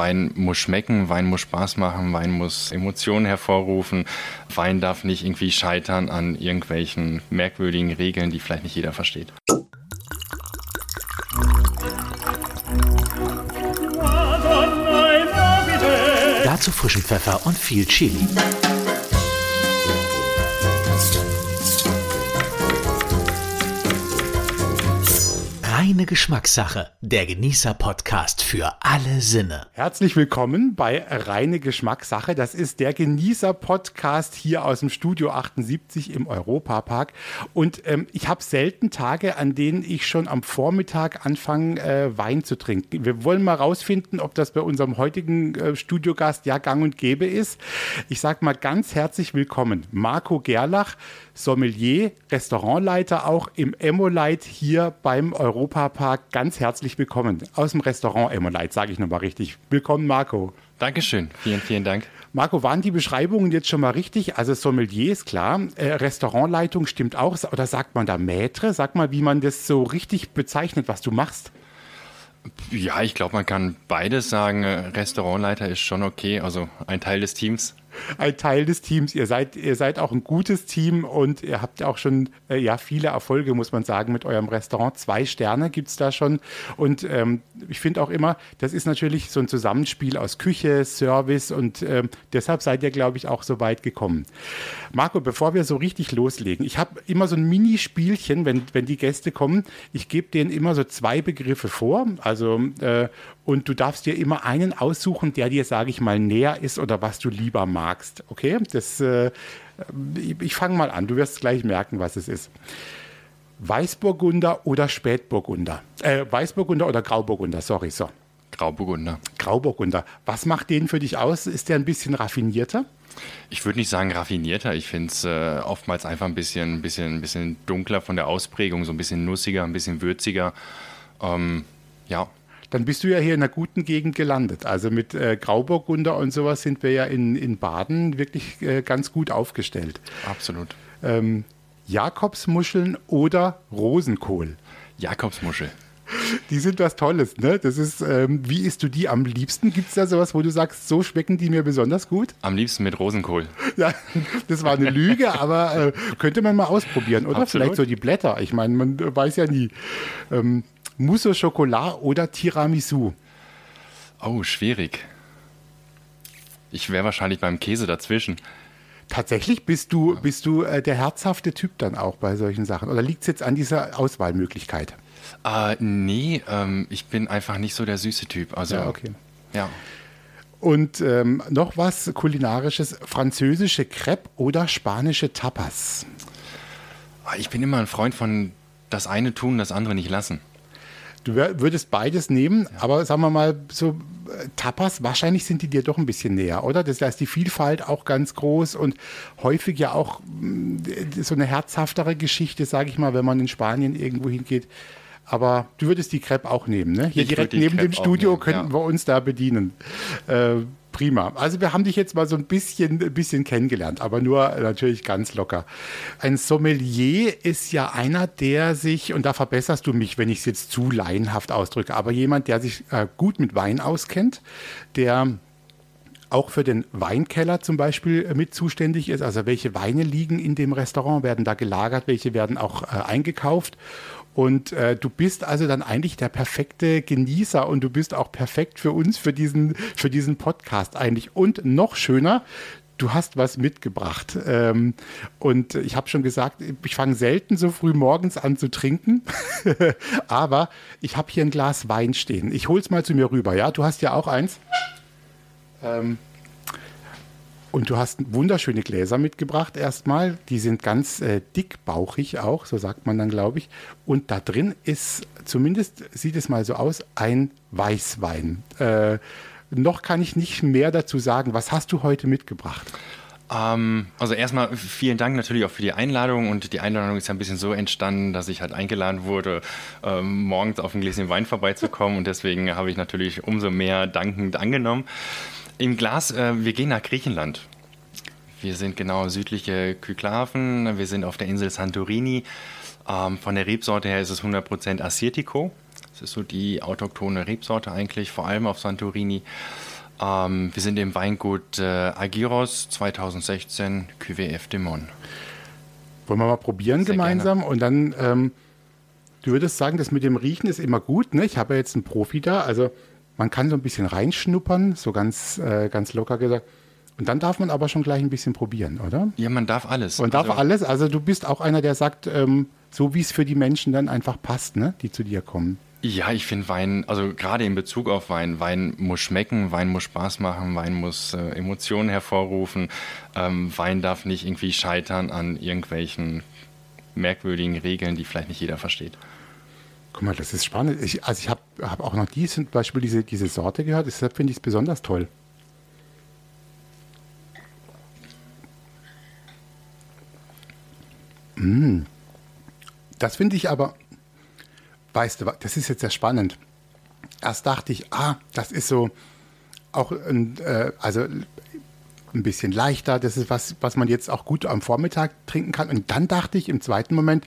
Wein muss schmecken, Wein muss Spaß machen, Wein muss Emotionen hervorrufen. Wein darf nicht irgendwie scheitern an irgendwelchen merkwürdigen Regeln, die vielleicht nicht jeder versteht. Dazu frischen Pfeffer und viel Chili. Reine Geschmackssache, der Genießer-Podcast für alle Sinne. Herzlich willkommen bei Reine Geschmackssache. Das ist der Genießer-Podcast hier aus dem Studio 78 im Europapark. Und ähm, ich habe selten Tage, an denen ich schon am Vormittag anfange, äh, Wein zu trinken. Wir wollen mal rausfinden, ob das bei unserem heutigen äh, Studiogast ja gang und gäbe ist. Ich sage mal ganz herzlich willkommen, Marco Gerlach. Sommelier, Restaurantleiter auch im Emolite hier beim Europapark. Ganz herzlich willkommen aus dem Restaurant Emolite, sage ich nochmal richtig. Willkommen, Marco. Dankeschön, vielen, vielen Dank. Marco, waren die Beschreibungen jetzt schon mal richtig? Also Sommelier ist klar, äh, Restaurantleitung stimmt auch. Oder sagt man da Maître? Sag mal, wie man das so richtig bezeichnet, was du machst. Ja, ich glaube, man kann beides sagen. Restaurantleiter ist schon okay, also ein Teil des Teams ein Teil des Teams. Ihr seid, ihr seid auch ein gutes Team und ihr habt auch schon äh, ja, viele Erfolge, muss man sagen, mit eurem Restaurant. Zwei Sterne gibt es da schon. Und ähm, ich finde auch immer, das ist natürlich so ein Zusammenspiel aus Küche, Service und ähm, deshalb seid ihr, glaube ich, auch so weit gekommen. Marco, bevor wir so richtig loslegen, ich habe immer so ein Minispielchen, wenn, wenn die Gäste kommen. Ich gebe denen immer so zwei Begriffe vor. Also äh, und du darfst dir immer einen aussuchen, der dir, sage ich mal, näher ist oder was du lieber magst. Okay? Das, äh, ich, ich fange mal an. Du wirst gleich merken, was es ist. Weißburgunder oder Spätburgunder? Äh, Weißburgunder oder Grauburgunder? Sorry, so. Grauburgunder. Grauburgunder. Was macht den für dich aus? Ist der ein bisschen raffinierter? Ich würde nicht sagen raffinierter. Ich finde es äh, oftmals einfach ein bisschen, bisschen, bisschen dunkler von der Ausprägung, so ein bisschen nussiger, ein bisschen würziger. Ähm, ja, dann bist du ja hier in einer guten Gegend gelandet. Also mit äh, Grauburgunder und sowas sind wir ja in, in Baden wirklich äh, ganz gut aufgestellt. Absolut. Ähm, Jakobsmuscheln oder Rosenkohl? Jakobsmuschel. Die sind was Tolles, ne? Das ist, ähm, wie isst du die am liebsten? Gibt es da sowas, wo du sagst, so schmecken die mir besonders gut? Am liebsten mit Rosenkohl. Ja, das war eine Lüge, aber äh, könnte man mal ausprobieren, oder? Absolut. Vielleicht so die Blätter. Ich meine, man weiß ja nie. Ähm, Mousse au Chocolat oder Tiramisu? Oh, schwierig. Ich wäre wahrscheinlich beim Käse dazwischen. Tatsächlich bist du, bist du äh, der herzhafte Typ dann auch bei solchen Sachen? Oder liegt es jetzt an dieser Auswahlmöglichkeit? Äh, nee, ähm, ich bin einfach nicht so der süße Typ. Also, ja, okay. Ja. Und ähm, noch was kulinarisches: französische Crepe oder spanische Tapas? Ah, ich bin immer ein Freund von das eine tun, das andere nicht lassen. Du würdest beides nehmen, ja. aber sagen wir mal, so äh, Tapas, wahrscheinlich sind die dir doch ein bisschen näher, oder? Das heißt, die Vielfalt auch ganz groß und häufig ja auch mm, so eine herzhaftere Geschichte, sage ich mal, wenn man in Spanien irgendwo hingeht. Aber du würdest die Crepe auch nehmen, ne? Hier ich direkt neben Crepe dem Studio nehmen, könnten ja. wir uns da bedienen. Äh, prima. Also wir haben dich jetzt mal so ein bisschen, ein bisschen kennengelernt, aber nur natürlich ganz locker. Ein Sommelier ist ja einer, der sich, und da verbesserst du mich, wenn ich es jetzt zu laienhaft ausdrücke, aber jemand, der sich äh, gut mit Wein auskennt, der auch für den Weinkeller zum Beispiel äh, mit zuständig ist. Also welche Weine liegen in dem Restaurant, werden da gelagert, welche werden auch äh, eingekauft. Und äh, du bist also dann eigentlich der perfekte Genießer und du bist auch perfekt für uns, für diesen, für diesen Podcast eigentlich. Und noch schöner, du hast was mitgebracht. Ähm, und ich habe schon gesagt, ich fange selten so früh morgens an zu trinken, aber ich habe hier ein Glas Wein stehen. Ich hole es mal zu mir rüber. Ja, du hast ja auch eins. Ähm, und du hast wunderschöne Gläser mitgebracht erstmal. Die sind ganz äh, dickbauchig auch, so sagt man dann, glaube ich. Und da drin ist, zumindest sieht es mal so aus, ein Weißwein. Äh, noch kann ich nicht mehr dazu sagen. Was hast du heute mitgebracht? Ähm, also erstmal vielen Dank natürlich auch für die Einladung und die Einladung ist ja ein bisschen so entstanden, dass ich halt eingeladen wurde, ähm, morgens auf ein Gläschen Wein vorbeizukommen und deswegen habe ich natürlich umso mehr dankend angenommen. Im Glas, äh, wir gehen nach Griechenland. Wir sind genau südliche Kyklaven, wir sind auf der Insel Santorini. Ähm, von der Rebsorte her ist es 100% Assyrtiko. Das ist so die autochtone Rebsorte eigentlich, vor allem auf Santorini. Ähm, wir sind im Weingut äh, Agiros 2016 QWF Demon. Wollen wir mal probieren Sehr gemeinsam und dann, ähm, du würdest sagen, das mit dem Riechen ist immer gut, ne? Ich habe ja jetzt einen Profi da, also man kann so ein bisschen reinschnuppern, so ganz, äh, ganz locker gesagt. Und dann darf man aber schon gleich ein bisschen probieren, oder? Ja, man darf alles. Man darf Also- alles, also du bist auch einer, der sagt, ähm, so wie es für die Menschen dann einfach passt, ne? Die zu dir kommen. Ja, ich finde Wein, also gerade in Bezug auf Wein, Wein muss schmecken, Wein muss Spaß machen, Wein muss äh, Emotionen hervorrufen. Ähm, Wein darf nicht irgendwie scheitern an irgendwelchen merkwürdigen Regeln, die vielleicht nicht jeder versteht. Guck mal, das ist spannend. Ich, also ich habe hab auch noch die, Beispiel diese, diese Sorte gehört, deshalb finde ich es besonders toll. Mm. Das finde ich aber, weißt du, das ist jetzt sehr spannend. Erst dachte ich, ah, das ist so auch ein, äh, also ein bisschen leichter, das ist was, was man jetzt auch gut am Vormittag trinken kann. Und dann dachte ich im zweiten Moment,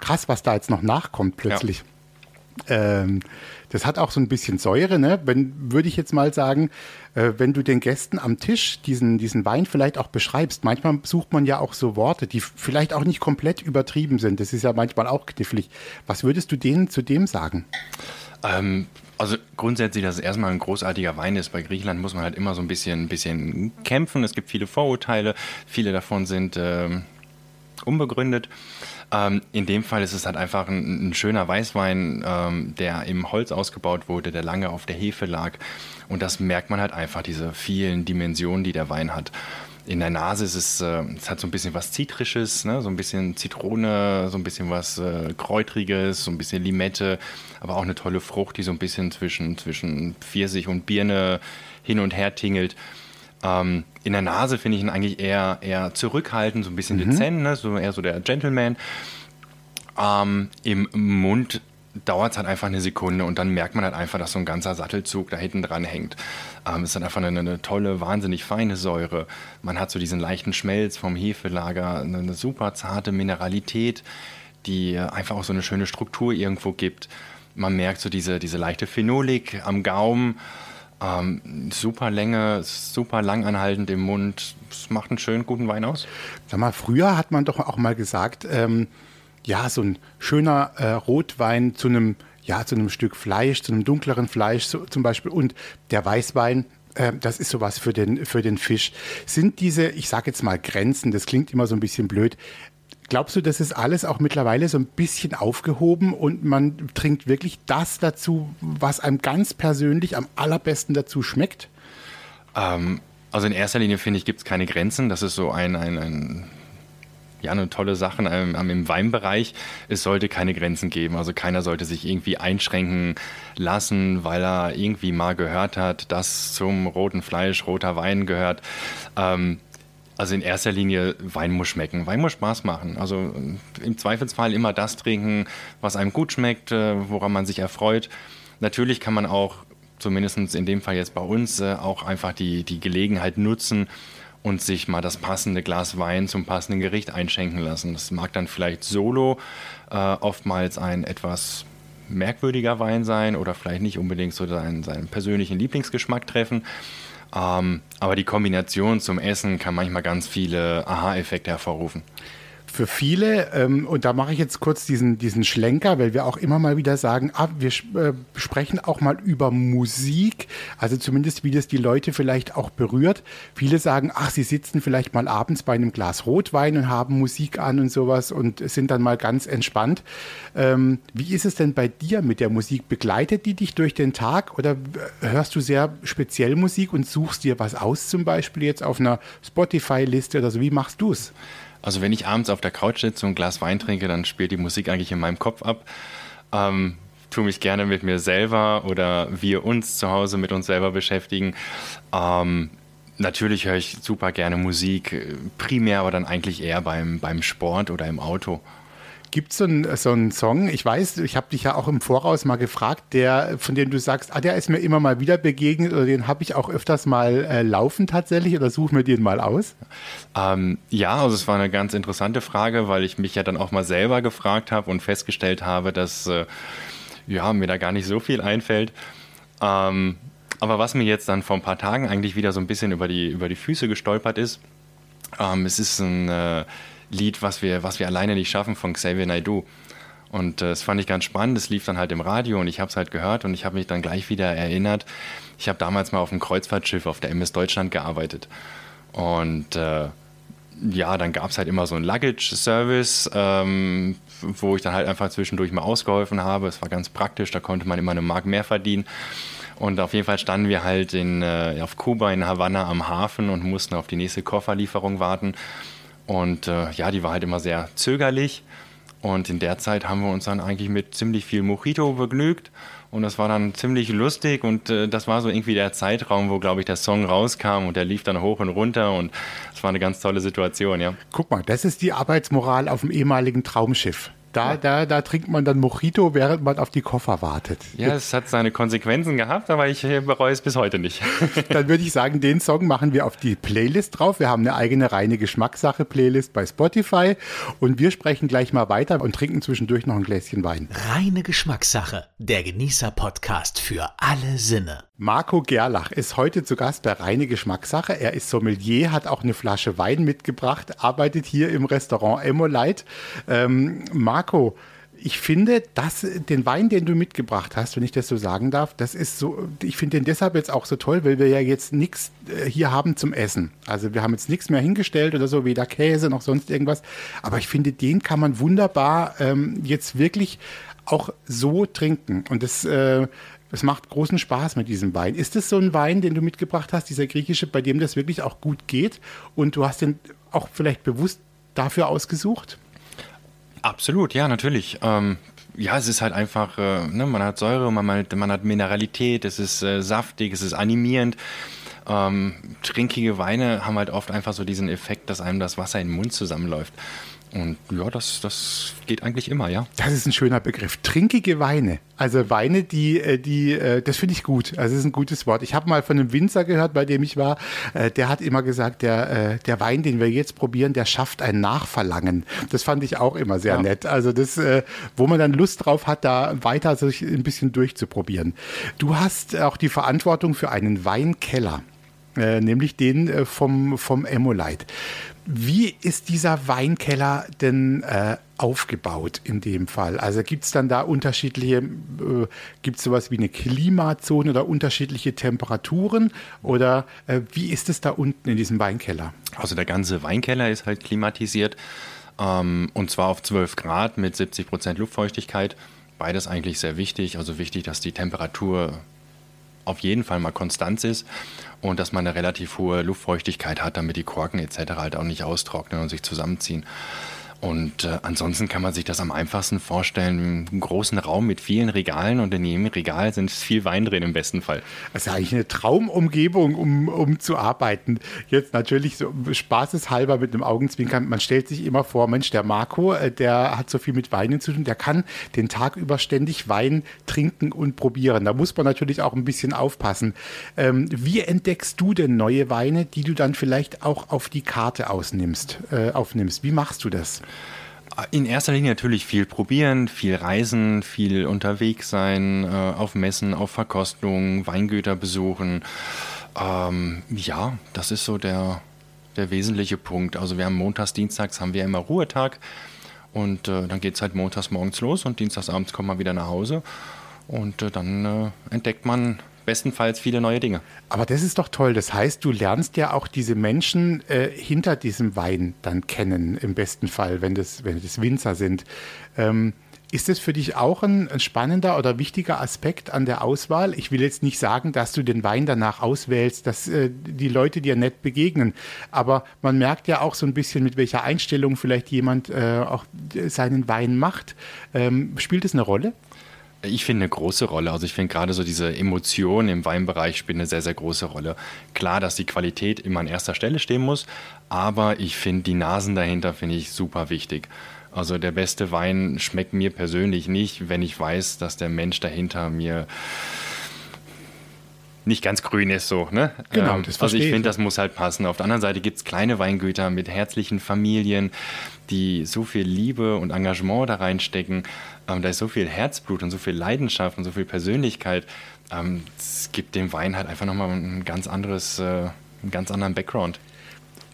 krass, was da jetzt noch nachkommt plötzlich. Ähm, das hat auch so ein bisschen Säure, ne? Wenn, würde ich jetzt mal sagen, äh, wenn du den Gästen am Tisch diesen, diesen Wein vielleicht auch beschreibst, manchmal sucht man ja auch so Worte, die vielleicht auch nicht komplett übertrieben sind. Das ist ja manchmal auch knifflig. Was würdest du denen zu dem sagen? Ähm, also grundsätzlich, dass es erstmal ein großartiger Wein ist. Bei Griechenland muss man halt immer so ein bisschen, ein bisschen kämpfen. Es gibt viele Vorurteile. Viele davon sind ähm, unbegründet. Ähm, in dem Fall ist es halt einfach ein, ein schöner Weißwein, ähm, der im Holz ausgebaut wurde, der lange auf der Hefe lag. Und das merkt man halt einfach, diese vielen Dimensionen, die der Wein hat. In der Nase ist es, äh, es hat so ein bisschen was Zitrisches, ne? so ein bisschen Zitrone, so ein bisschen was äh, Kräutriges, so ein bisschen Limette, aber auch eine tolle Frucht, die so ein bisschen zwischen, zwischen Pfirsich und Birne hin und her tingelt. Ähm, in der Nase finde ich ihn eigentlich eher, eher zurückhaltend, so ein bisschen dezent, ne? so eher so der Gentleman. Ähm, Im Mund dauert es halt einfach eine Sekunde und dann merkt man halt einfach, dass so ein ganzer Sattelzug da hinten dran hängt. Ähm, es ist dann einfach eine, eine tolle, wahnsinnig feine Säure. Man hat so diesen leichten Schmelz vom Hefelager, eine, eine super zarte Mineralität, die einfach auch so eine schöne Struktur irgendwo gibt. Man merkt so diese, diese leichte Phenolik am Gaumen. Ähm, super Länge, super langanhaltend im Mund. Es macht einen schönen, guten Wein aus. Sag mal, früher hat man doch auch mal gesagt, ähm, ja, so ein schöner äh, Rotwein zu einem, ja, zu einem Stück Fleisch, zu einem dunkleren Fleisch so, zum Beispiel und der Weißwein, äh, das ist sowas für den, für den Fisch. Sind diese, ich sage jetzt mal Grenzen, das klingt immer so ein bisschen blöd, Glaubst du, das ist alles auch mittlerweile so ein bisschen aufgehoben und man trinkt wirklich das dazu, was einem ganz persönlich am allerbesten dazu schmeckt? Ähm, also in erster Linie finde ich, gibt es keine Grenzen. Das ist so ein, ein, ein ja, eine tolle Sache im Weinbereich. Es sollte keine Grenzen geben. Also keiner sollte sich irgendwie einschränken lassen, weil er irgendwie mal gehört hat, dass zum roten Fleisch roter Wein gehört. Ähm, also in erster Linie, Wein muss schmecken. Wein muss Spaß machen. Also im Zweifelsfall immer das trinken, was einem gut schmeckt, äh, woran man sich erfreut. Natürlich kann man auch, zumindest in dem Fall jetzt bei uns, äh, auch einfach die, die Gelegenheit nutzen und sich mal das passende Glas Wein zum passenden Gericht einschenken lassen. Das mag dann vielleicht solo äh, oftmals ein etwas merkwürdiger Wein sein oder vielleicht nicht unbedingt so seinen, seinen persönlichen Lieblingsgeschmack treffen. Ähm, aber die Kombination zum Essen kann manchmal ganz viele Aha-Effekte hervorrufen. Für viele, ähm, und da mache ich jetzt kurz diesen, diesen Schlenker, weil wir auch immer mal wieder sagen, ah, wir äh, sprechen auch mal über Musik, also zumindest wie das die Leute vielleicht auch berührt. Viele sagen, ach, sie sitzen vielleicht mal abends bei einem Glas Rotwein und haben Musik an und sowas und sind dann mal ganz entspannt. Ähm, wie ist es denn bei dir mit der Musik? Begleitet die dich durch den Tag oder hörst du sehr speziell Musik und suchst dir was aus, zum Beispiel jetzt auf einer Spotify-Liste oder so? Wie machst du es? Also wenn ich abends auf der Couch sitze und ein Glas Wein trinke, dann spielt die Musik eigentlich in meinem Kopf ab. Ähm, tue mich gerne mit mir selber oder wir uns zu Hause mit uns selber beschäftigen. Ähm, natürlich höre ich super gerne Musik, primär aber dann eigentlich eher beim, beim Sport oder im Auto. Gibt es so, ein, so einen Song, ich weiß, ich habe dich ja auch im Voraus mal gefragt, der, von dem du sagst, ah, der ist mir immer mal wieder begegnet oder den habe ich auch öfters mal äh, laufen tatsächlich oder such mir den mal aus? Ähm, ja, also es war eine ganz interessante Frage, weil ich mich ja dann auch mal selber gefragt habe und festgestellt habe, dass äh, ja, mir da gar nicht so viel einfällt. Ähm, aber was mir jetzt dann vor ein paar Tagen eigentlich wieder so ein bisschen über die, über die Füße gestolpert ist, ähm, es ist ein äh, Lied, was wir, was wir alleine nicht schaffen von Xavier Naidoo. Und äh, das fand ich ganz spannend. Es lief dann halt im Radio und ich habe es halt gehört und ich habe mich dann gleich wieder erinnert. Ich habe damals mal auf einem Kreuzfahrtschiff auf der MS Deutschland gearbeitet. Und äh, ja, dann gab es halt immer so einen Luggage-Service, ähm, wo ich dann halt einfach zwischendurch mal ausgeholfen habe. Es war ganz praktisch, da konnte man immer eine Mark mehr verdienen. Und auf jeden Fall standen wir halt in, äh, auf Kuba in Havanna am Hafen und mussten auf die nächste Kofferlieferung warten. Und äh, ja, die war halt immer sehr zögerlich. Und in der Zeit haben wir uns dann eigentlich mit ziemlich viel Mojito begnügt. Und das war dann ziemlich lustig und äh, das war so irgendwie der Zeitraum, wo, glaube ich, der Song rauskam und der lief dann hoch und runter und es war eine ganz tolle Situation, ja. Guck mal, das ist die Arbeitsmoral auf dem ehemaligen Traumschiff. Da, da, da trinkt man dann Mojito, während man auf die Koffer wartet. Ja, es hat seine Konsequenzen gehabt, aber ich bereue es bis heute nicht. dann würde ich sagen, den Song machen wir auf die Playlist drauf. Wir haben eine eigene reine Geschmackssache-Playlist bei Spotify und wir sprechen gleich mal weiter und trinken zwischendurch noch ein Gläschen Wein. Reine Geschmackssache, der Genießer-Podcast für alle Sinne. Marco Gerlach ist heute zu Gast bei Reine Geschmackssache. Er ist Sommelier, hat auch eine Flasche Wein mitgebracht, arbeitet hier im Restaurant Emolite. Ähm, Marco, ich finde, dass den Wein, den du mitgebracht hast, wenn ich das so sagen darf, das ist so, ich finde den deshalb jetzt auch so toll, weil wir ja jetzt nichts äh, hier haben zum Essen. Also wir haben jetzt nichts mehr hingestellt oder so, weder Käse noch sonst irgendwas. Aber ich finde, den kann man wunderbar ähm, jetzt wirklich auch so trinken. Und das äh, es macht großen Spaß mit diesem Wein. Ist es so ein Wein, den du mitgebracht hast, dieser griechische, bei dem das wirklich auch gut geht? Und du hast den auch vielleicht bewusst dafür ausgesucht? Absolut, ja, natürlich. Ähm, ja, es ist halt einfach, äh, ne, man hat Säure, man, man hat Mineralität, es ist äh, saftig, es ist animierend. Ähm, trinkige Weine haben halt oft einfach so diesen Effekt, dass einem das Wasser in den Mund zusammenläuft. Und ja, das, das geht eigentlich immer, ja. Das ist ein schöner Begriff. Trinkige Weine. Also Weine, die, äh, die, äh, das finde ich gut. Also das ist ein gutes Wort. Ich habe mal von einem Winzer gehört, bei dem ich war, äh, der hat immer gesagt, der, der Wein, den wir jetzt probieren, der schafft ein Nachverlangen. Das fand ich auch immer sehr ja. nett. Also das, wo man dann Lust drauf hat, da weiter sich ein bisschen durchzuprobieren. Du hast auch die Verantwortung für einen Weinkeller. nämlich den vom, vom Emolite. Wie ist dieser Weinkeller denn äh, aufgebaut in dem Fall? Also gibt es dann da unterschiedliche, äh, gibt es sowas wie eine Klimazone oder unterschiedliche Temperaturen? Oder äh, wie ist es da unten in diesem Weinkeller? Also der ganze Weinkeller ist halt klimatisiert ähm, und zwar auf 12 Grad mit 70 Prozent Luftfeuchtigkeit. Beides eigentlich sehr wichtig. Also wichtig, dass die Temperatur auf jeden Fall mal konstant ist und dass man eine relativ hohe Luftfeuchtigkeit hat, damit die Korken etc. halt auch nicht austrocknen und sich zusammenziehen. Und äh, ansonsten kann man sich das am einfachsten vorstellen, einen großen Raum mit vielen Regalen und in jedem Regal sind viel Wein drin im besten Fall. Das ist eigentlich eine Traumumgebung, um, um zu arbeiten. Jetzt natürlich so spaßeshalber mit einem Augenzwinkern. Man stellt sich immer vor, Mensch, der Marco, äh, der hat so viel mit Weinen zu tun, der kann den Tag über ständig Wein trinken und probieren. Da muss man natürlich auch ein bisschen aufpassen. Ähm, wie entdeckst du denn neue Weine, die du dann vielleicht auch auf die Karte ausnimmst, äh, aufnimmst? Wie machst du das? In erster Linie natürlich viel probieren, viel reisen, viel unterwegs sein, äh, auf Messen, auf Verkostungen, Weingüter besuchen. Ähm, ja, das ist so der, der wesentliche Punkt. Also wir haben montags, dienstags haben wir immer Ruhetag und äh, dann geht es halt montags morgens los und dienstags abends kommt man wieder nach Hause und äh, dann äh, entdeckt man bestenfalls viele neue Dinge. Aber das ist doch toll. Das heißt, du lernst ja auch diese Menschen äh, hinter diesem Wein dann kennen, im besten Fall, wenn das, wenn das Winzer sind. Ähm, ist das für dich auch ein, ein, spannender oder wichtiger Aspekt an der Auswahl? Ich will jetzt nicht sagen, dass du den Wein danach auswählst, dass äh, die Leute dir nett begegnen. Aber man merkt ja auch so ein bisschen, mit welcher Einstellung vielleicht jemand äh, auch seinen Wein macht. Ähm, spielt es eine Rolle? Ich finde eine große Rolle. Also ich finde gerade so diese Emotionen im Weinbereich spielen eine sehr, sehr große Rolle. Klar, dass die Qualität immer an erster Stelle stehen muss, aber ich finde die Nasen dahinter finde ich super wichtig. Also der beste Wein schmeckt mir persönlich nicht, wenn ich weiß, dass der Mensch dahinter mir nicht ganz grün ist so. Ne? Genau, ähm, das Also ich finde, das muss halt passen. Auf der anderen Seite gibt es kleine Weingüter mit herzlichen Familien, die so viel Liebe und Engagement da reinstecken. Ähm, da ist so viel Herzblut und so viel Leidenschaft und so viel Persönlichkeit. Ähm, es gibt dem Wein halt einfach nochmal ein ganz anderes, äh, einen ganz anderen Background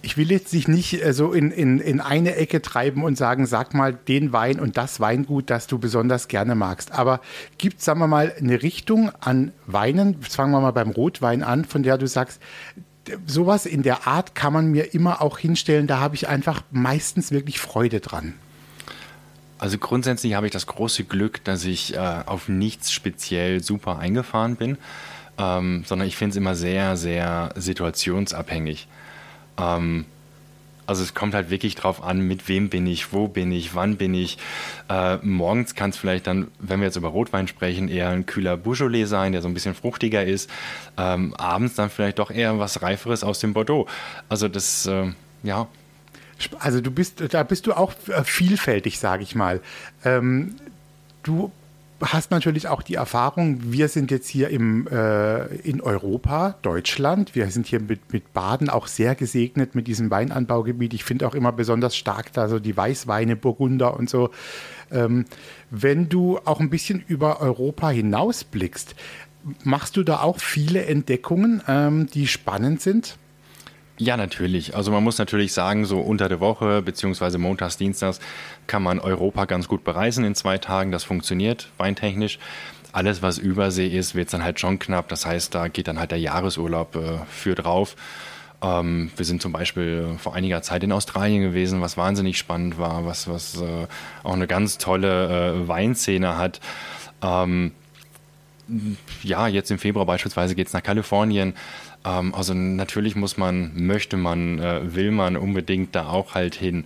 ich will jetzt dich nicht äh, so in, in, in eine Ecke treiben und sagen, sag mal den Wein und das Weingut, das du besonders gerne magst. Aber gibt es, sagen wir mal, eine Richtung an Weinen, fangen wir mal beim Rotwein an, von der du sagst, sowas in der Art kann man mir immer auch hinstellen, da habe ich einfach meistens wirklich Freude dran. Also grundsätzlich habe ich das große Glück, dass ich äh, auf nichts speziell super eingefahren bin, ähm, sondern ich finde es immer sehr, sehr situationsabhängig. Ähm, also es kommt halt wirklich drauf an, mit wem bin ich, wo bin ich, wann bin ich. Äh, morgens kann es vielleicht dann, wenn wir jetzt über Rotwein sprechen, eher ein kühler Beaujolais sein, der so ein bisschen fruchtiger ist. Ähm, abends dann vielleicht doch eher was Reiferes aus dem Bordeaux. Also das, äh, ja. Also du bist, da bist du auch äh, vielfältig, sage ich mal. Ähm, du hast natürlich auch die Erfahrung, wir sind jetzt hier im, äh, in Europa, Deutschland. Wir sind hier mit, mit Baden auch sehr gesegnet mit diesem Weinanbaugebiet. Ich finde auch immer besonders stark da so die Weißweine, Burgunder und so. Ähm, wenn du auch ein bisschen über Europa hinausblickst, machst du da auch viele Entdeckungen, ähm, die spannend sind? Ja, natürlich. Also man muss natürlich sagen, so unter der Woche beziehungsweise montags, dienstags kann man Europa ganz gut bereisen in zwei Tagen. Das funktioniert weintechnisch. Alles, was Übersee ist, wird dann halt schon knapp. Das heißt, da geht dann halt der Jahresurlaub äh, für drauf. Ähm, wir sind zum Beispiel vor einiger Zeit in Australien gewesen, was wahnsinnig spannend war, was, was äh, auch eine ganz tolle äh, Weinszene hat. Ähm, ja, jetzt im Februar beispielsweise geht es nach Kalifornien. Ähm, also natürlich muss man, möchte man, äh, will man unbedingt da auch halt hin.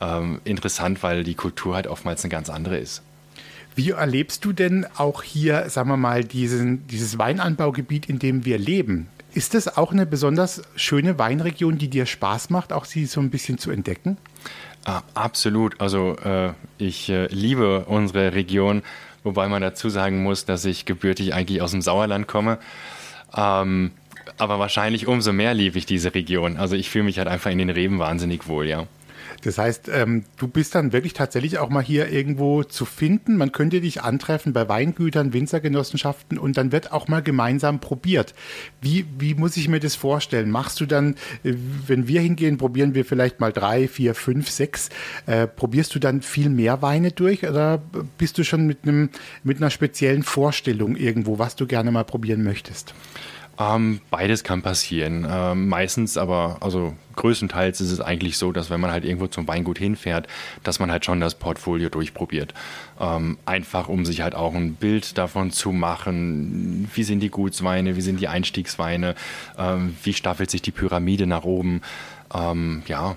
Ähm, interessant, weil die Kultur halt oftmals eine ganz andere ist. Wie erlebst du denn auch hier, sagen wir mal, diesen, dieses Weinanbaugebiet, in dem wir leben? Ist das auch eine besonders schöne Weinregion, die dir Spaß macht, auch sie so ein bisschen zu entdecken? Ah, absolut. Also äh, ich äh, liebe unsere Region, wobei man dazu sagen muss, dass ich gebürtig eigentlich aus dem Sauerland komme. Ähm, aber wahrscheinlich umso mehr liebe ich diese Region. Also ich fühle mich halt einfach in den Reben wahnsinnig wohl, ja. Das heißt, ähm, du bist dann wirklich tatsächlich auch mal hier irgendwo zu finden. Man könnte dich antreffen bei Weingütern, Winzergenossenschaften und dann wird auch mal gemeinsam probiert. Wie, wie muss ich mir das vorstellen? Machst du dann, äh, wenn wir hingehen, probieren wir vielleicht mal drei, vier, fünf, sechs. Äh, probierst du dann viel mehr Weine durch oder bist du schon mit, einem, mit einer speziellen Vorstellung irgendwo, was du gerne mal probieren möchtest? Ähm, beides kann passieren. Ähm, meistens aber, also größtenteils ist es eigentlich so, dass wenn man halt irgendwo zum Weingut hinfährt, dass man halt schon das Portfolio durchprobiert. Ähm, einfach um sich halt auch ein Bild davon zu machen, wie sind die Gutsweine, wie sind die Einstiegsweine, ähm, wie staffelt sich die Pyramide nach oben. Ähm, ja,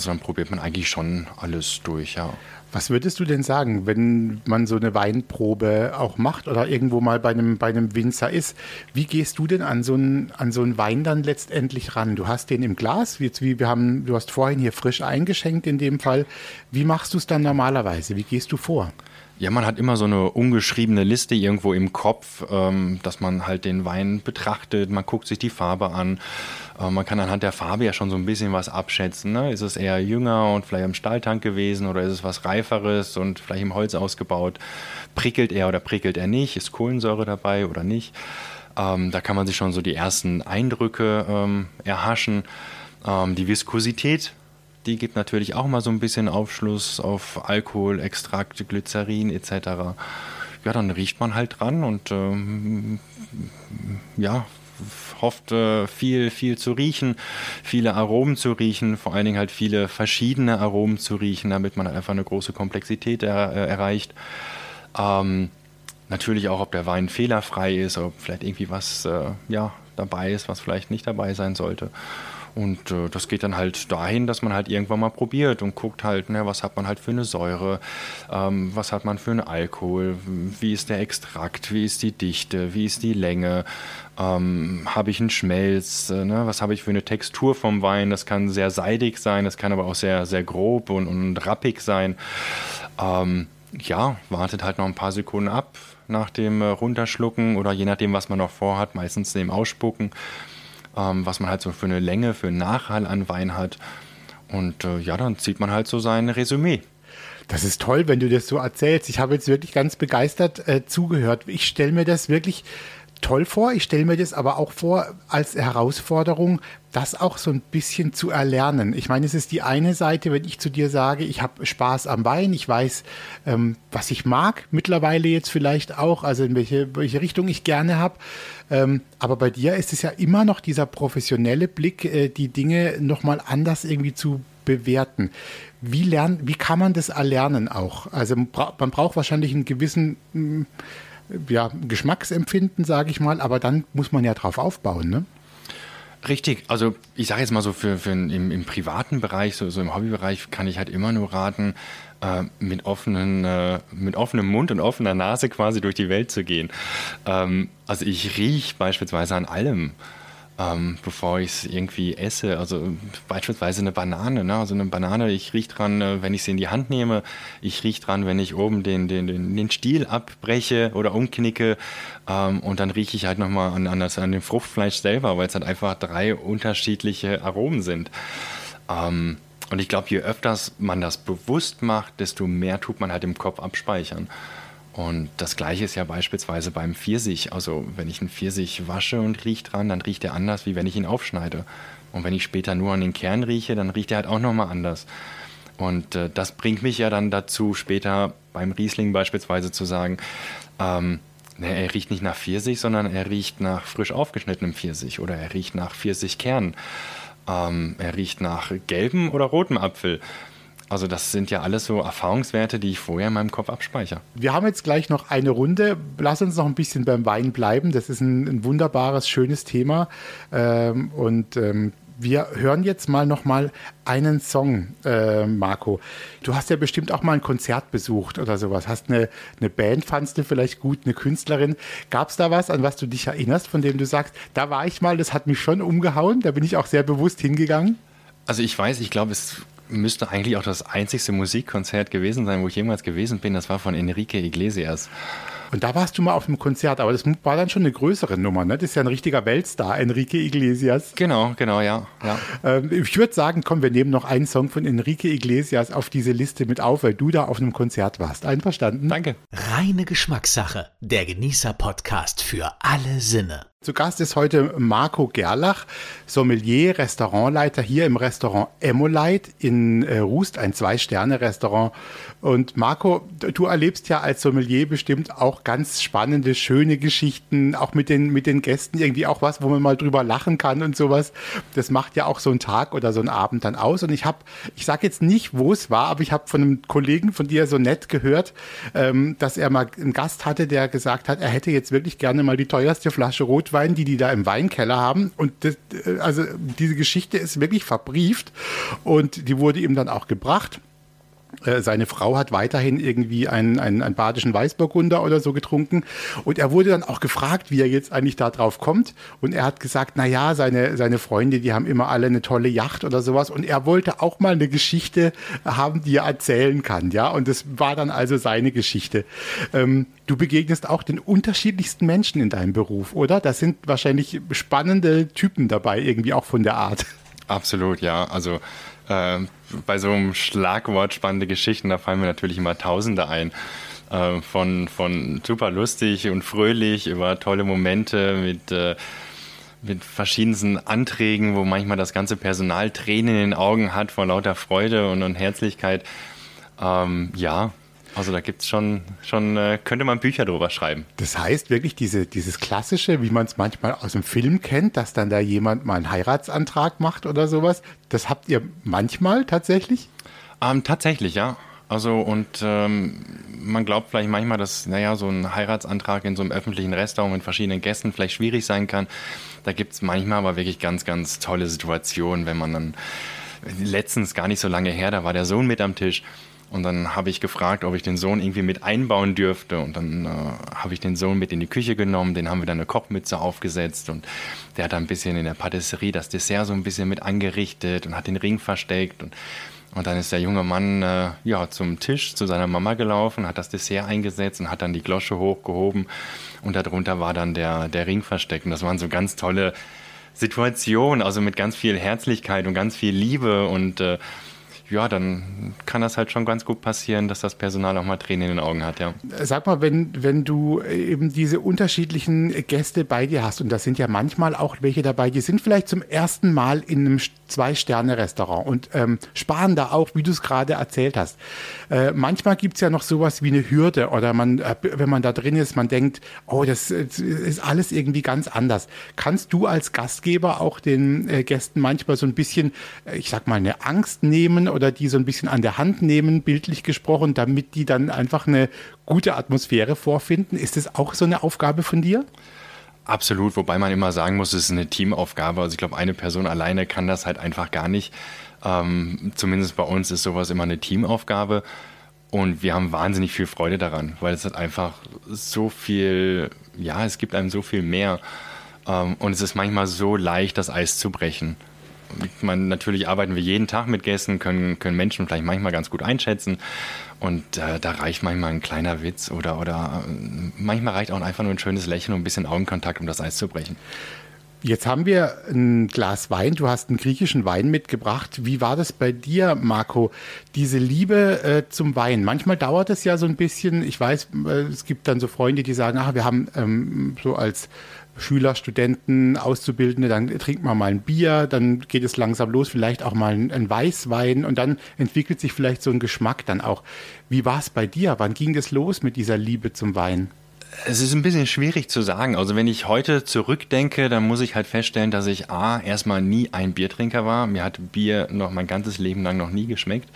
dann probiert man eigentlich schon alles durch, ja. Was würdest du denn sagen, wenn man so eine Weinprobe auch macht oder irgendwo mal bei einem, bei einem Winzer ist? Wie gehst du denn an so, einen, an so einen Wein dann letztendlich ran? Du hast den im Glas, jetzt wie wir haben, du hast vorhin hier frisch eingeschenkt in dem Fall. Wie machst du es dann normalerweise? Wie gehst du vor? Ja, man hat immer so eine ungeschriebene Liste irgendwo im Kopf, ähm, dass man halt den Wein betrachtet, man guckt sich die Farbe an. Äh, man kann anhand der Farbe ja schon so ein bisschen was abschätzen. Ne? Ist es eher jünger und vielleicht im Stahltank gewesen oder ist es was Reiferes und vielleicht im Holz ausgebaut? Prickelt er oder prickelt er nicht? Ist Kohlensäure dabei oder nicht? Ähm, da kann man sich schon so die ersten Eindrücke ähm, erhaschen. Ähm, die Viskosität die gibt natürlich auch mal so ein bisschen Aufschluss auf Alkohol, Extrakte, Glycerin etc. Ja, dann riecht man halt dran und ähm, ja, hofft äh, viel, viel zu riechen, viele Aromen zu riechen, vor allen Dingen halt viele verschiedene Aromen zu riechen, damit man halt einfach eine große Komplexität er, äh, erreicht. Ähm, natürlich auch, ob der Wein fehlerfrei ist, ob vielleicht irgendwie was äh, ja, dabei ist, was vielleicht nicht dabei sein sollte. Und äh, das geht dann halt dahin, dass man halt irgendwann mal probiert und guckt halt, ne, was hat man halt für eine Säure, ähm, was hat man für einen Alkohol, wie ist der Extrakt, wie ist die Dichte, wie ist die Länge, ähm, habe ich einen Schmelz, äh, ne, was habe ich für eine Textur vom Wein, das kann sehr seidig sein, das kann aber auch sehr, sehr grob und, und rappig sein. Ähm, ja, wartet halt noch ein paar Sekunden ab, nach dem äh, Runterschlucken oder je nachdem, was man noch vorhat, meistens dem Ausspucken, ähm, was man halt so für eine Länge, für einen Nachhall an Wein hat. Und äh, ja, dann zieht man halt so sein Resümee. Das ist toll, wenn du das so erzählst. Ich habe jetzt wirklich ganz begeistert äh, zugehört. Ich stelle mir das wirklich toll vor. Ich stelle mir das aber auch vor als Herausforderung, das auch so ein bisschen zu erlernen. Ich meine, es ist die eine Seite, wenn ich zu dir sage, ich habe Spaß am Wein, ich weiß, ähm, was ich mag, mittlerweile jetzt vielleicht auch, also in welche, welche Richtung ich gerne habe. Ähm, aber bei dir ist es ja immer noch dieser professionelle Blick, äh, die Dinge nochmal anders irgendwie zu bewerten. Wie, lernt, wie kann man das erlernen auch? Also man braucht wahrscheinlich einen gewissen hm, ja, Geschmacksempfinden, sage ich mal, aber dann muss man ja drauf aufbauen, ne? Richtig, also ich sage jetzt mal so für, für im, im, privaten Bereich, so, so, im Hobbybereich kann ich halt immer nur raten, äh, mit, offenen, äh, mit offenem Mund und offener Nase quasi durch die Welt zu gehen. Ähm, also ich rieche beispielsweise an allem ähm, bevor ich es irgendwie esse. Also beispielsweise eine Banane. Ne? Also eine Banane, ich rieche dran, äh, wenn ich sie in die Hand nehme. Ich rieche dran, wenn ich oben den, den, den, den Stiel abbreche oder umknicke. Ähm, und dann rieche ich halt nochmal an, an, an dem Fruchtfleisch selber, weil es halt einfach drei unterschiedliche Aromen sind. Ähm, und ich glaube, je öfters man das bewusst macht, desto mehr tut man halt im Kopf abspeichern. Und das gleiche ist ja beispielsweise beim Pfirsich. Also wenn ich einen Pfirsich wasche und rieche dran, dann riecht er anders, wie wenn ich ihn aufschneide. Und wenn ich später nur an den Kern rieche, dann riecht er halt auch nochmal anders. Und äh, das bringt mich ja dann dazu, später beim Riesling beispielsweise zu sagen, ähm, ne, er riecht nicht nach Pfirsich, sondern er riecht nach frisch aufgeschnittenem Pfirsich oder er riecht nach Pfirsichkern. Ähm, er riecht nach gelbem oder rotem Apfel. Also das sind ja alles so Erfahrungswerte, die ich vorher in meinem Kopf abspeichere. Wir haben jetzt gleich noch eine Runde. Lass uns noch ein bisschen beim Wein bleiben. Das ist ein, ein wunderbares, schönes Thema. Ähm, und ähm, wir hören jetzt mal noch mal einen Song, äh, Marco. Du hast ja bestimmt auch mal ein Konzert besucht oder sowas. Hast eine, eine Band, fandst du vielleicht gut, eine Künstlerin. Gab es da was, an was du dich erinnerst, von dem du sagst, da war ich mal, das hat mich schon umgehauen, da bin ich auch sehr bewusst hingegangen? Also ich weiß, ich glaube, es müsste eigentlich auch das einzigste Musikkonzert gewesen sein, wo ich jemals gewesen bin. Das war von Enrique Iglesias. Und da warst du mal auf einem Konzert, aber das war dann schon eine größere Nummer, ne? Das ist ja ein richtiger Weltstar, Enrique Iglesias. Genau, genau, ja. ja. Ähm, ich würde sagen, komm, wir nehmen noch einen Song von Enrique Iglesias auf diese Liste mit auf, weil du da auf einem Konzert warst. Einverstanden? Danke. Reine Geschmackssache, der Genießer-Podcast für alle Sinne. Zu Gast ist heute Marco Gerlach, Sommelier, Restaurantleiter hier im Restaurant Emolite in äh, Rust, ein Zwei-Sterne-Restaurant. Und Marco, du erlebst ja als Sommelier bestimmt auch ganz spannende, schöne Geschichten, auch mit den, mit den Gästen irgendwie auch was, wo man mal drüber lachen kann und sowas. Das macht ja auch so einen Tag oder so einen Abend dann aus. Und ich habe, ich sage jetzt nicht, wo es war, aber ich habe von einem Kollegen von dir so nett gehört, ähm, dass er mal einen Gast hatte, der gesagt hat, er hätte jetzt wirklich gerne mal die teuerste Flasche Rot Rotwein, die die da im Weinkeller haben. Und das, äh, also diese Geschichte ist wirklich verbrieft und die wurde ihm dann auch gebracht. Äh, seine Frau hat weiterhin irgendwie einen, einen, einen badischen Weißburgunder oder so getrunken. Und er wurde dann auch gefragt, wie er jetzt eigentlich da drauf kommt. Und er hat gesagt, na ja, seine, seine Freunde, die haben immer alle eine tolle Yacht oder sowas. Und er wollte auch mal eine Geschichte haben, die er erzählen kann. Ja, und das war dann also seine Geschichte. Ähm, du begegnest auch den unterschiedlichsten Menschen in deinem Beruf, oder? Da sind wahrscheinlich spannende Typen dabei, irgendwie auch von der Art. Absolut, ja. Also äh, bei so einem Schlagwort spannende Geschichten, da fallen mir natürlich immer Tausende ein. Äh, von, von super lustig und fröhlich über tolle Momente mit, äh, mit verschiedensten Anträgen, wo manchmal das ganze Personal Tränen in den Augen hat vor lauter Freude und, und Herzlichkeit. Ähm, ja, also da gibt es schon, schon äh, könnte man Bücher drüber schreiben. Das heißt wirklich diese, dieses Klassische, wie man es manchmal aus dem Film kennt, dass dann da jemand mal einen Heiratsantrag macht oder sowas, das habt ihr manchmal tatsächlich? Ähm, tatsächlich, ja. Also und ähm, man glaubt vielleicht manchmal, dass naja, so ein Heiratsantrag in so einem öffentlichen Restaurant mit verschiedenen Gästen vielleicht schwierig sein kann. Da gibt es manchmal aber wirklich ganz, ganz tolle Situationen, wenn man dann letztens gar nicht so lange her, da war der Sohn mit am Tisch und dann habe ich gefragt, ob ich den Sohn irgendwie mit einbauen dürfte. Und dann äh, habe ich den Sohn mit in die Küche genommen, den haben wir dann eine Kochmütze aufgesetzt und der hat dann ein bisschen in der Patisserie das Dessert so ein bisschen mit angerichtet und hat den Ring versteckt. Und Und dann ist der junge Mann äh, ja, zum Tisch zu seiner Mama gelaufen, hat das Dessert eingesetzt und hat dann die Glosche hochgehoben. Und darunter war dann der, der Ring versteckt. Und das waren so ganz tolle Situationen, also mit ganz viel Herzlichkeit und ganz viel Liebe. Und äh, ja, dann kann das halt schon ganz gut passieren, dass das Personal auch mal Tränen in den Augen hat, ja. Sag mal, wenn, wenn du eben diese unterschiedlichen Gäste bei dir hast, und da sind ja manchmal auch welche dabei, die sind vielleicht zum ersten Mal in einem Zwei-Sterne-Restaurant und ähm, sparen da auch, wie du es gerade erzählt hast. Äh, manchmal gibt es ja noch sowas wie eine Hürde oder man, äh, wenn man da drin ist, man denkt, oh, das, das, ist alles irgendwie ganz anders. Kannst du als Gastgeber auch den äh, Gästen manchmal so ein bisschen, äh, ich sag mal, eine Angst nehmen oder die so ein bisschen an der Hand nehmen, bildlich gesprochen, damit die dann einfach eine gute Atmosphäre vorfinden? Ist das auch so eine Aufgabe von dir? Absolut, wobei man immer sagen muss, es ist eine Teamaufgabe. Also ich glaube, eine Person alleine kann das halt einfach gar nicht. Ähm, zumindest bei uns ist sowas immer eine Teamaufgabe. Und wir haben wahnsinnig viel Freude daran, weil es hat einfach so viel, ja, es gibt einem so viel mehr. Ähm, und es ist manchmal so leicht, das Eis zu brechen. Ich meine, natürlich arbeiten wir jeden Tag mit Gästen, können, können Menschen vielleicht manchmal ganz gut einschätzen. Und äh, da reicht manchmal ein kleiner Witz oder, oder äh, manchmal reicht auch einfach nur ein schönes Lächeln und ein bisschen Augenkontakt, um das Eis zu brechen. Jetzt haben wir ein Glas Wein. Du hast einen griechischen Wein mitgebracht. Wie war das bei dir, Marco? Diese Liebe äh, zum Wein. Manchmal dauert es ja so ein bisschen. Ich weiß, äh, es gibt dann so Freunde, die sagen, ach, wir haben ähm, so als Schüler, Studenten, Auszubildende, dann trinkt man mal ein Bier, dann geht es langsam los, vielleicht auch mal ein, ein Weißwein und dann entwickelt sich vielleicht so ein Geschmack dann auch. Wie war es bei dir? Wann ging es los mit dieser Liebe zum Wein? Es ist ein bisschen schwierig zu sagen. Also wenn ich heute zurückdenke, dann muss ich halt feststellen, dass ich A, erstmal nie ein Biertrinker war. Mir hat Bier noch mein ganzes Leben lang noch nie geschmeckt.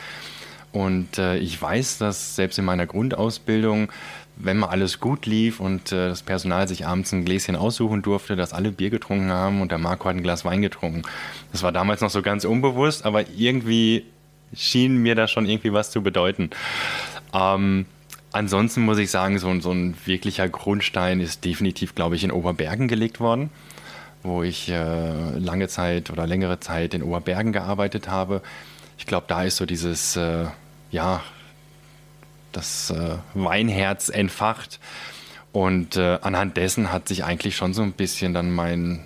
Und äh, ich weiß, dass selbst in meiner Grundausbildung wenn mal alles gut lief und äh, das Personal sich abends ein Gläschen aussuchen durfte, dass alle Bier getrunken haben und der Marco hat ein Glas Wein getrunken. Das war damals noch so ganz unbewusst, aber irgendwie schien mir da schon irgendwie was zu bedeuten. Ähm, ansonsten muss ich sagen, so, so, ein wirklicher Grundstein ist definitiv, glaube ich, in Oberbergen gelegt worden, wo ich äh, lange Zeit oder längere Zeit in Oberbergen gearbeitet habe. Ich glaube, da ist so dieses, äh, ja, das äh, Weinherz entfacht. Und äh, anhand dessen hat sich eigentlich schon so ein bisschen dann mein,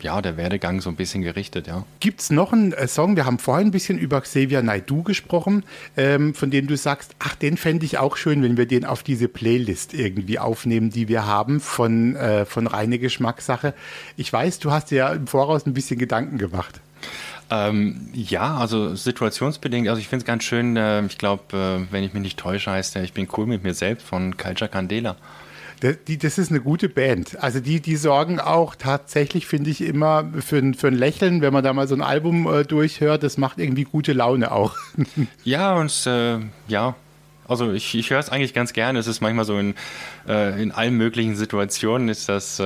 ja, der Werdegang so ein bisschen gerichtet, ja. Gibt es noch einen äh, Song, wir haben vorhin ein bisschen über Xavier Naidu gesprochen, ähm, von dem du sagst, ach, den fände ich auch schön, wenn wir den auf diese Playlist irgendwie aufnehmen, die wir haben von, äh, von reine Geschmackssache. Ich weiß, du hast dir ja im Voraus ein bisschen Gedanken gemacht. Ähm, ja, also situationsbedingt. Also ich finde es ganz schön, äh, ich glaube, äh, wenn ich mich nicht täusche, heißt der Ich bin cool mit mir selbst von Culture Candela. Das, die, das ist eine gute Band. Also die, die sorgen auch tatsächlich, finde ich, immer für ein, für ein Lächeln, wenn man da mal so ein Album äh, durchhört. Das macht irgendwie gute Laune auch. ja, und äh, ja, also ich, ich höre es eigentlich ganz gerne. Es ist manchmal so in, äh, in allen möglichen Situationen ist das,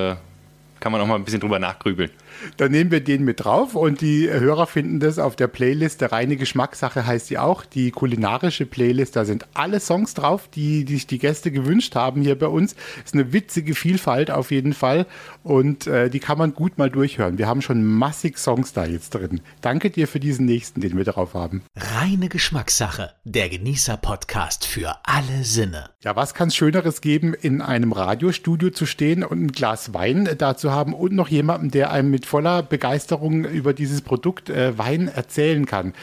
kann man auch mal ein bisschen drüber nachgrübeln. Dann nehmen wir den mit drauf und die Hörer finden das auf der Playlist. Der reine Geschmackssache heißt sie auch. Die kulinarische Playlist, da sind alle Songs drauf, die, die sich die Gäste gewünscht haben hier bei uns. Ist eine witzige Vielfalt auf jeden Fall und äh, die kann man gut mal durchhören. Wir haben schon massig Songs da jetzt drin. Danke dir für diesen nächsten, den wir drauf haben. Reine Geschmackssache, der Genießer-Podcast für alle Sinne. Ja, was kann es Schöneres geben, in einem Radiostudio zu stehen und ein Glas Wein dazu haben und noch jemanden, der einem mit voller Begeisterung über dieses Produkt äh, Wein erzählen kann.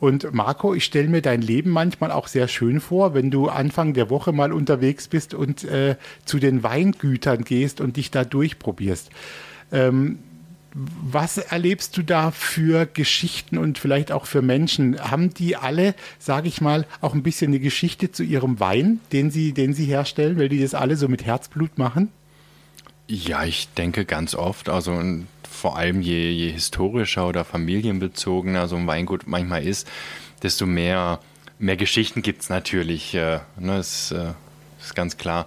Und Marco, ich stelle mir dein Leben manchmal auch sehr schön vor, wenn du Anfang der Woche mal unterwegs bist und äh, zu den Weingütern gehst und dich da durchprobierst. Ähm, was erlebst du da für Geschichten und vielleicht auch für Menschen? Haben die alle, sage ich mal, auch ein bisschen eine Geschichte zu ihrem Wein, den sie, den sie herstellen, weil die das alle so mit Herzblut machen? Ja, ich denke ganz oft. Also vor allem je, je historischer oder familienbezogener so ein Weingut manchmal ist, desto mehr, mehr Geschichten gibt es natürlich. Äh, ne, ist, äh, ist ganz klar.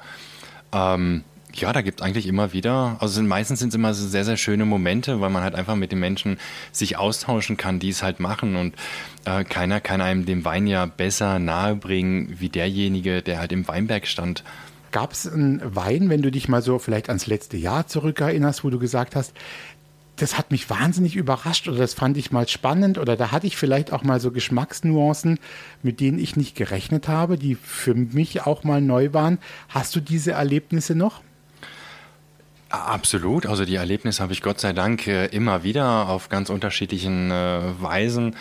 Ähm, ja, da gibt es eigentlich immer wieder, also sind, meistens sind es immer so sehr, sehr schöne Momente, weil man halt einfach mit den Menschen sich austauschen kann, die es halt machen und äh, keiner kann einem den Wein ja besser nahebringen wie derjenige, der halt im Weinberg stand. Gab es einen Wein, wenn du dich mal so vielleicht ans letzte Jahr zurückerinnerst, wo du gesagt hast, das hat mich wahnsinnig überrascht oder das fand ich mal spannend oder da hatte ich vielleicht auch mal so Geschmacksnuancen, mit denen ich nicht gerechnet habe, die für mich auch mal neu waren. Hast du diese Erlebnisse noch? Absolut. Also die Erlebnisse habe ich Gott sei Dank äh, immer wieder auf ganz unterschiedlichen äh, Weisen.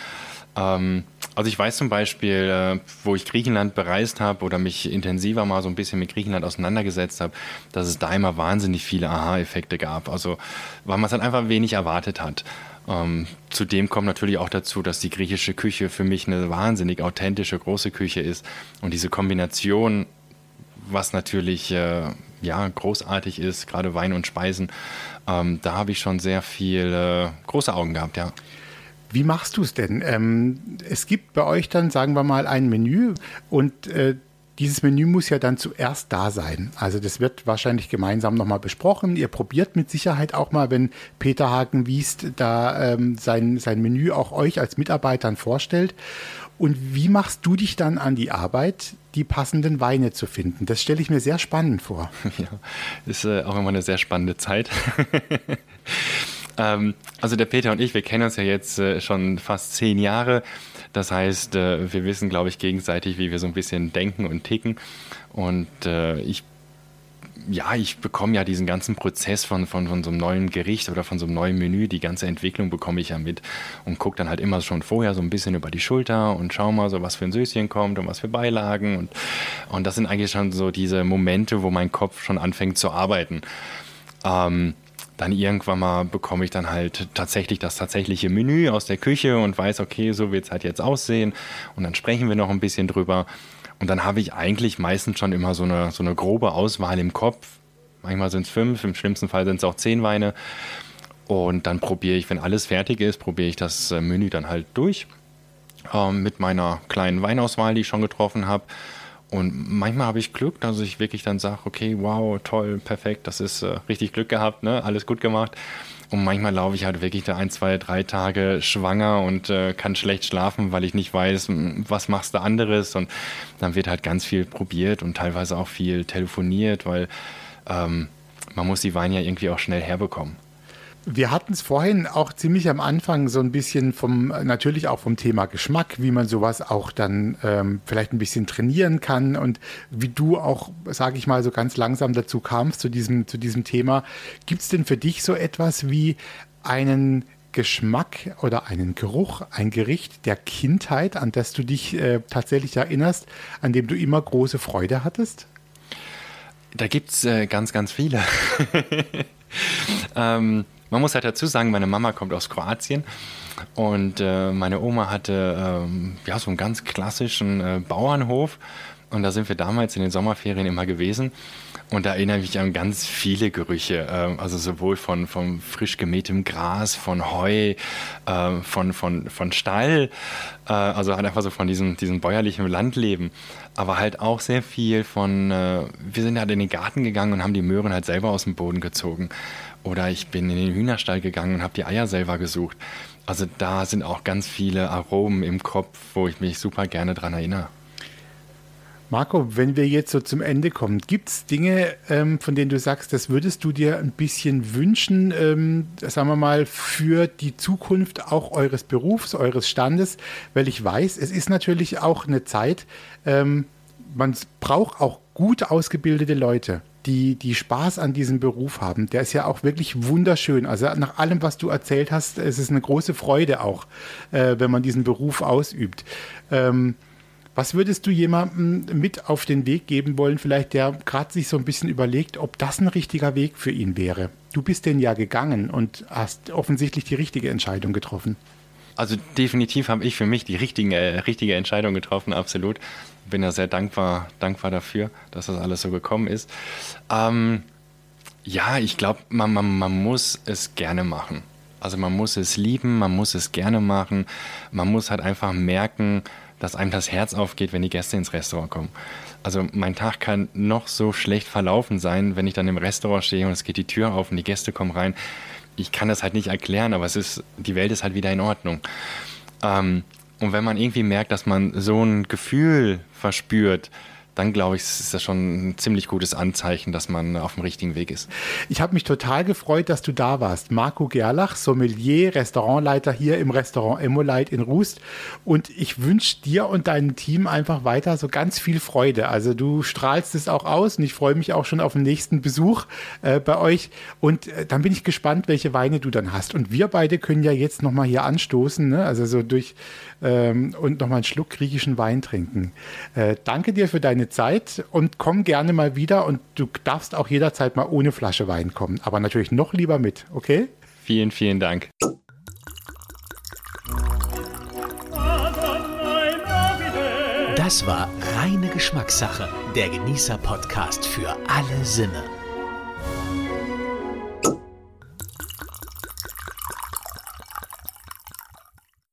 Ähm, also ich weiß zum Beispiel, äh, wo ich Griechenland bereist habe oder mich intensiver mal so ein bisschen mit Griechenland auseinandergesetzt habe, dass es da immer wahnsinnig viele Aha-Effekte gab. Also weil man es halt einfach wenig erwartet hat. Ähm, zudem kommt natürlich auch dazu, dass die griechische Küche für mich eine wahnsinnig authentische große Küche ist. Und diese Kombination, was natürlich äh, ja, großartig ist, gerade Wein und Speisen, ähm, da habe ich schon sehr viel äh, große Augen gehabt, ja. Wie machst du es denn? Ähm, es gibt bei euch dann, sagen wir mal, ein Menü und äh, dieses Menü muss ja dann zuerst da sein. Also das wird wahrscheinlich gemeinsam nochmal besprochen. Ihr probiert mit Sicherheit auch mal, wenn Peter Hagen-Wiest da ähm, sein, sein Menü auch euch als Mitarbeitern vorstellt. Und wie machst du dich dann an die Arbeit, die passenden Weine zu finden? Das stelle ich mir sehr spannend vor. Ja, ist äh, auch immer eine sehr spannende Zeit. ähm, also der Peter und ich, wir kennen uns ja jetzt äh, schon fast zehn Jahre. Das heißt, äh, wir wissen, glaube ich, gegenseitig, wie wir so ein bisschen denken und ticken. Und äh, ich ja, ich bekomme ja diesen ganzen Prozess von, von, von so einem neuen Gericht oder von so einem neuen Menü, die ganze Entwicklung bekomme ich ja mit und gucke dann halt immer schon vorher so ein bisschen über die Schulter und schau mal so, was für ein Söschen kommt und was für Beilagen. Und, und das sind eigentlich schon so diese Momente, wo mein Kopf schon anfängt zu arbeiten. Ähm, dann irgendwann mal bekomme ich dann halt tatsächlich das tatsächliche Menü aus der Küche und weiß, okay, so wird es halt jetzt aussehen. Und dann sprechen wir noch ein bisschen drüber. Und dann habe ich eigentlich meistens schon immer so eine, so eine grobe Auswahl im Kopf. Manchmal sind es fünf, im schlimmsten Fall sind es auch zehn Weine. Und dann probiere ich, wenn alles fertig ist, probiere ich das äh, Menü dann halt durch ähm, mit meiner kleinen Weinauswahl, die ich schon getroffen habe. Und manchmal habe ich Glück, dass ich wirklich dann sage, okay, wow, toll, perfekt, das ist äh, richtig Glück gehabt, ne? alles gut gemacht. Und manchmal laufe ich halt wirklich da ein, zwei, drei Tage schwanger und äh, kann schlecht schlafen, weil ich nicht weiß, was machst du anderes. Und dann wird halt ganz viel probiert und teilweise auch viel telefoniert, weil ähm, man muss die Weine ja irgendwie auch schnell herbekommen. Wir hatten es vorhin auch ziemlich am Anfang so ein bisschen vom, natürlich auch vom Thema Geschmack, wie man sowas auch dann ähm, vielleicht ein bisschen trainieren kann und wie du auch, sage ich mal, so ganz langsam dazu kamst zu diesem, zu diesem Thema. Gibt es denn für dich so etwas wie einen Geschmack oder einen Geruch, ein Gericht der Kindheit, an das du dich äh, tatsächlich erinnerst, an dem du immer große Freude hattest? Da gibt es äh, ganz, ganz viele. ähm, man muss halt dazu sagen, meine Mama kommt aus Kroatien und äh, meine Oma hatte ähm, ja, so einen ganz klassischen äh, Bauernhof und da sind wir damals in den Sommerferien immer gewesen. Und da erinnere ich mich an ganz viele Gerüche, äh, also sowohl von, von frisch gemähtem Gras, von Heu, äh, von, von, von Stall, äh, also halt einfach so von diesem, diesem bäuerlichen Landleben, aber halt auch sehr viel von, äh, wir sind halt in den Garten gegangen und haben die Möhren halt selber aus dem Boden gezogen. Oder ich bin in den Hühnerstall gegangen und habe die Eier selber gesucht. Also da sind auch ganz viele Aromen im Kopf, wo ich mich super gerne dran erinnere. Marco, wenn wir jetzt so zum Ende kommen, gibt es Dinge, ähm, von denen du sagst, das würdest du dir ein bisschen wünschen, ähm, sagen wir mal, für die Zukunft auch eures Berufs, eures Standes? Weil ich weiß, es ist natürlich auch eine Zeit, ähm, man braucht auch gut ausgebildete Leute die, die Spaß an diesem Beruf haben, der ist ja auch wirklich wunderschön. Also nach allem, was du erzählt hast, es ist eine große Freude auch, äh, wenn man diesen Beruf ausübt. Ähm, was würdest du jemandem mit auf den Weg geben wollen, vielleicht der gerade sich so ein bisschen überlegt, ob das ein richtiger Weg für ihn wäre? Du bist den ja gegangen und hast offensichtlich die richtige Entscheidung getroffen. Also definitiv habe ich für mich die richtige, äh, richtige Entscheidung getroffen, absolut bin da sehr dankbar, dankbar dafür, dass das alles so gekommen ist. Ähm, ja, ich glaube, man, man, man muss es gerne machen. Also man muss es lieben, man muss es gerne machen. Man muss halt einfach merken, dass einem das Herz aufgeht, wenn die Gäste ins Restaurant kommen. Also mein Tag kann noch so schlecht verlaufen sein, wenn ich dann im Restaurant stehe und es geht die Tür auf und die Gäste kommen rein. Ich kann das halt nicht erklären, aber es ist, die Welt ist halt wieder in Ordnung. Ähm, und wenn man irgendwie merkt, dass man so ein Gefühl verspürt, dann glaube ich, ist das schon ein ziemlich gutes Anzeichen, dass man auf dem richtigen Weg ist. Ich habe mich total gefreut, dass du da warst. Marco Gerlach, Sommelier, Restaurantleiter hier im Restaurant Emolite in Rust. Und ich wünsche dir und deinem Team einfach weiter so ganz viel Freude. Also du strahlst es auch aus und ich freue mich auch schon auf den nächsten Besuch äh, bei euch. Und äh, dann bin ich gespannt, welche Weine du dann hast. Und wir beide können ja jetzt nochmal hier anstoßen, ne? also so durch ähm, und nochmal einen Schluck griechischen Wein trinken. Äh, danke dir für deine Zeit und komm gerne mal wieder und du darfst auch jederzeit mal ohne Flasche Wein kommen, aber natürlich noch lieber mit, okay? Vielen, vielen Dank. Das war reine Geschmackssache, der Genießer-Podcast für alle Sinne.